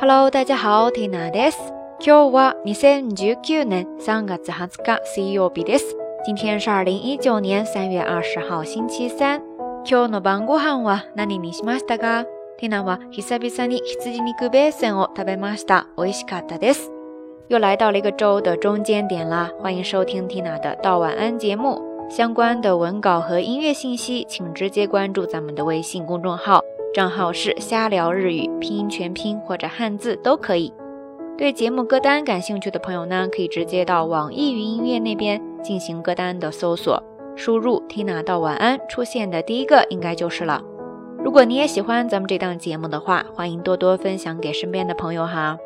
Hello，大家好，Tina です。今日は二千十九年三月二十日水曜日です。今天是二零一九年三月二十号星期三。今日の晩ご飯は何にしましたか？Tina は久々に羊肉ベーセンを食べました。美味しかったです。又来到了一个周的中间点啦，欢迎收听 Tina 的到晚安节目。相关的文稿和音乐信息，请直接关注咱们的微信公众号。 账号是瞎聊日语，拼音全拼或者汉字都可以。对节目歌单感兴趣的朋友呢，可以直接到网易云音乐那边进行歌单的搜索，输入 Tina 到晚安，出现的第一个应该就是了。如果你也喜欢咱们这档节目的话，欢迎多多分享给身边的朋友哈。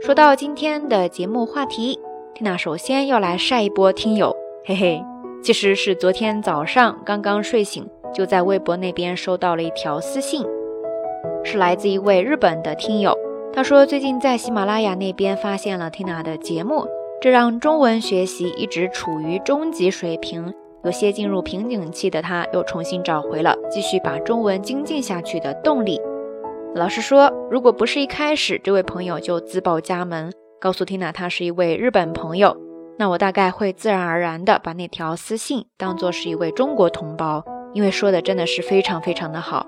说到今天的节目话题，Tina 首先要来晒一波听友，嘿嘿，其实是昨天早上刚刚睡醒。就在微博那边收到了一条私信，是来自一位日本的听友。他说最近在喜马拉雅那边发现了 Tina 的节目，这让中文学习一直处于中级水平、有些进入瓶颈期的他，又重新找回了继续把中文精进下去的动力。老实说，如果不是一开始这位朋友就自报家门，告诉 Tina 他是一位日本朋友，那我大概会自然而然的把那条私信当做是一位中国同胞。因为说的真的是非常非常的好，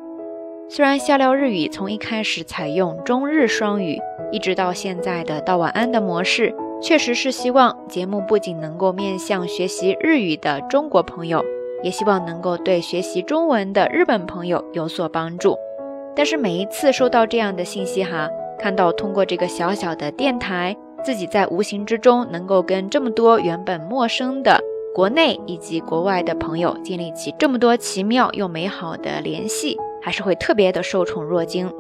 虽然笑聊日语从一开始采用中日双语，一直到现在的到晚安的模式，确实是希望节目不仅能够面向学习日语的中国朋友，也希望能够对学习中文的日本朋友有所帮助。但是每一次收到这样的信息哈，看到通过这个小小的电台，自己在无形之中能够跟这么多原本陌生的。国内以及国外的朋友建立起这么多奇妙又美好的联系，还是会特别的受宠若惊。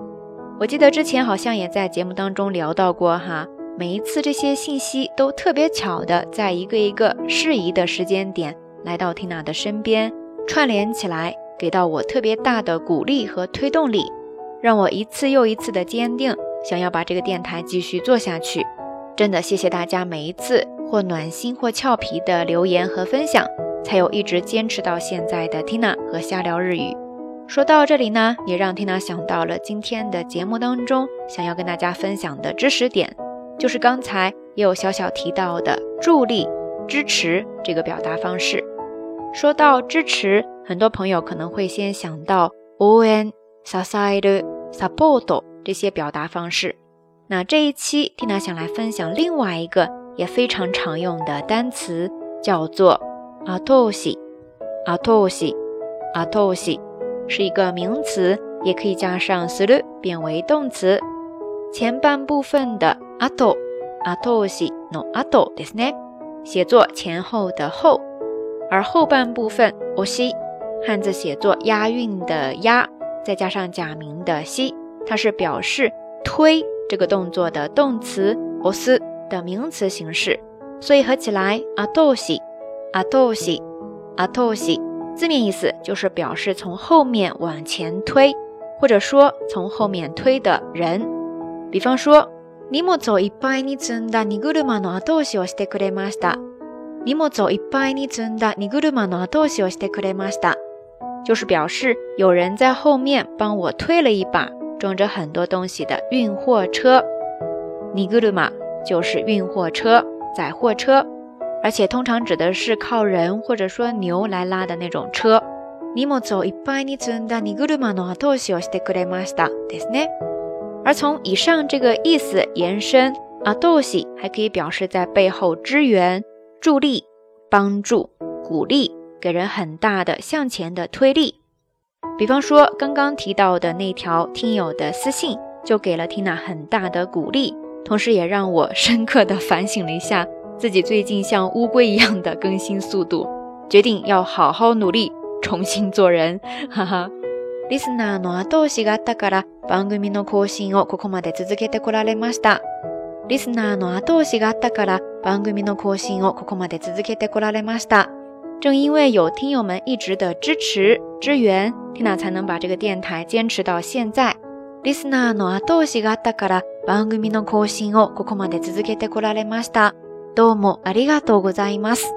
我记得之前好像也在节目当中聊到过哈，每一次这些信息都特别巧的在一个一个适宜的时间点来到 Tina 的身边，串联起来，给到我特别大的鼓励和推动力，让我一次又一次的坚定，想要把这个电台继续做下去。真的谢谢大家每一次。或暖心或俏皮的留言和分享，才有一直坚持到现在的 Tina 和瞎聊日语。说到这里呢，也让 Tina 想到了今天的节目当中想要跟大家分享的知识点，就是刚才也有小小提到的助力、支持这个表达方式。说到支持，很多朋友可能会先想到 on、side、support 这些表达方式。那这一期 Tina 想来分享另外一个。也非常常用的单词叫做阿托西，阿托西，阿托西是一个名词，也可以加上する变为动词。前半部分的阿托，阿托西 no 阿托ですね，写作前后的后，而后半部分お西，汉字写作押韵的押，再加上假名的西，它是表示推这个动作的动词おす。 的名词形式，所以合起来阿多西，阿多西，阿多西，字面意思就是表示从后面往前推，或者说从后面推的人。比方说，荷物をいっぱいに積んだ荷車の後押しをしてくれました。荷物をいっぱいに積んだ荷車の後押しをしてくれました，就是表示有人在后面帮我推了一把装着很多东西的运货车。荷車。 就是运货车、载货车，而且通常指的是靠人或者说牛来拉的那种车。而从以上这个意思延伸，阿多西还可以表示在背后支援、助力、帮助、鼓励，给人很大的向前的推力。比方说刚刚提到的那条听友的私信，就给了缇娜很大的鼓励。同时也让我深刻的反省了一下自己最近像乌龟一样的更新速度，决定要好好努力，重新做人。哈哈。リスナーの後押しがあったから番組の更新をここまで続けてこられました。リスナーの後押しがあったから番組の更新をここまで続けてこられました。正因为有听友们一直的支持支援，Tina 才能把这个电台坚持到现在。リスナーの後押しがあったから 番組の更新をここまで続けてこられました。どうもありがとうございます。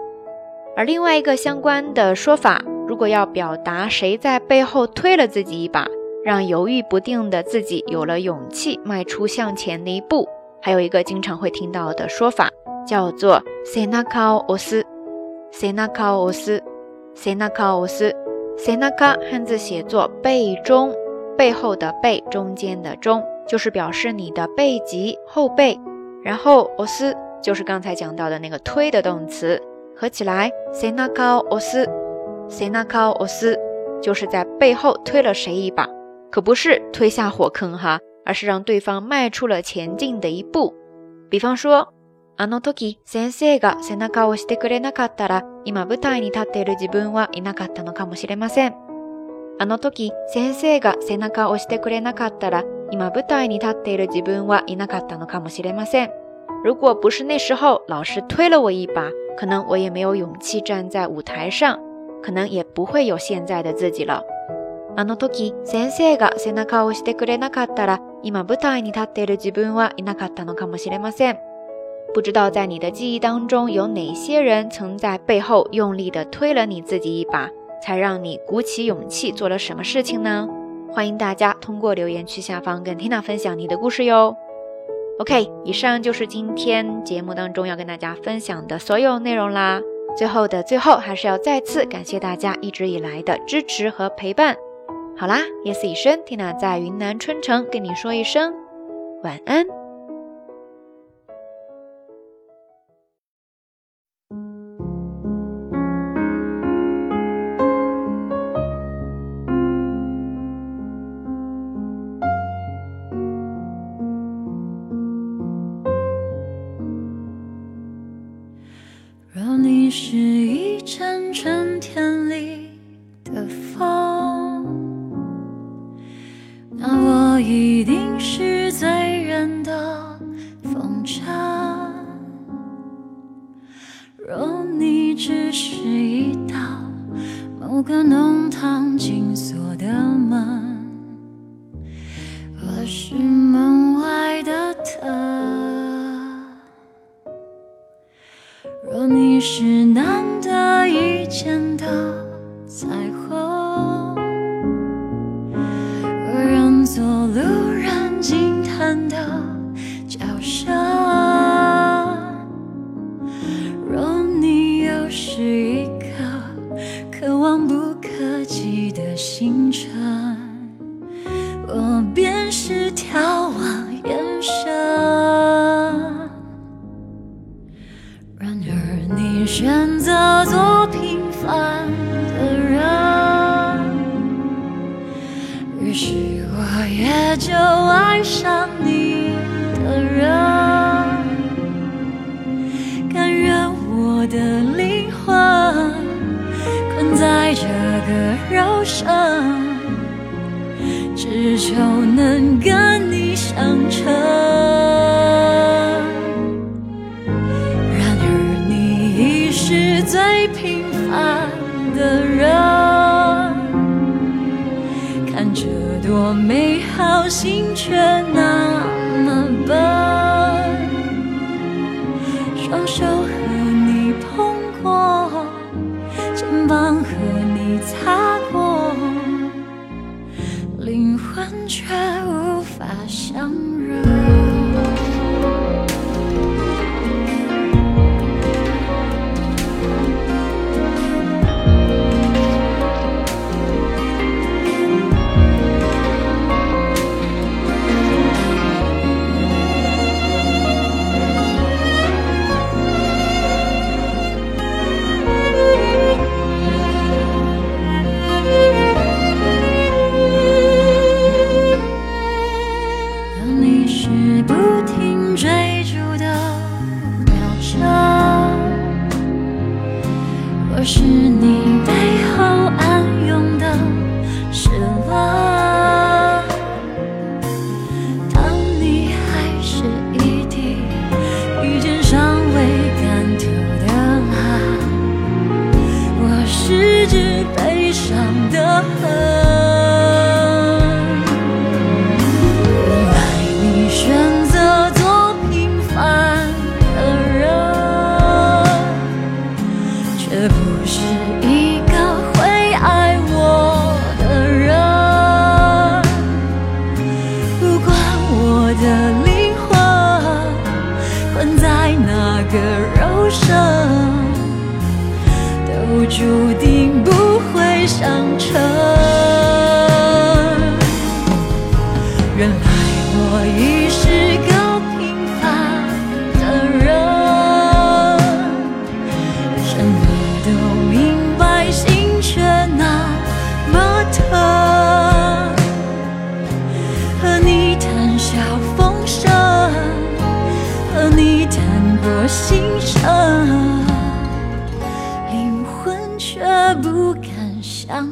而另外一个相关的说法，如果要表达谁在背后推了自己一把， 让犹豫不定的自己有了勇气迈出向前的一步。还有一个经常会听到的说法，叫做 “senaka os”。senaka os，senaka os，senaka 汉字写作背中，背后的背，中间的中， 就是表示你的背脊后背。然后 os 就是刚才讲到的那个推的动词，合起来 senaka os，senaka os 就是在背后推了谁一把，可不是推下火坑哈。而是让对方迈出了前进的一步。比方说，あの時先生が背中を押してくれなかったら、今舞台に立っている自分はいなかったのかもしれません。あの時先生が背中を押してくれなかったら、 今舞台に立っている自分はいなかったのかもしれません。如果不是那时候老师推了我一把，可能我也没有勇气站在舞台上，可能也不会有现在的自己了。あの時先生が背中を押してくれなかったら、今舞台に立っている自分はいなかったのかもしれません。不知道在你的记忆当中有哪些人曾在背后用力的推了你自己一把，才让你鼓起勇气做了什么事情呢？ 欢迎大家通过留言区下方跟 Tina 分享你的故事哟。OK，以上就是今天节目当中要跟大家分享的所有内容啦。最后的最后，还是要再次感谢大家一直以来的支持和陪伴。好啦，夜色已深，Tina 在云南春城跟你说一声晚安。是一阵春天里的风，那我一定是醉人的风筝。若你只是一道某个弄堂紧锁的的灵魂困在这个肉身，只求能跟你相称。最平凡的人，看着多美好，心却那么笨。这不是一个会爱我的人，不管我的灵魂困在哪个肉身，都注定不会相。心声，灵魂却不敢想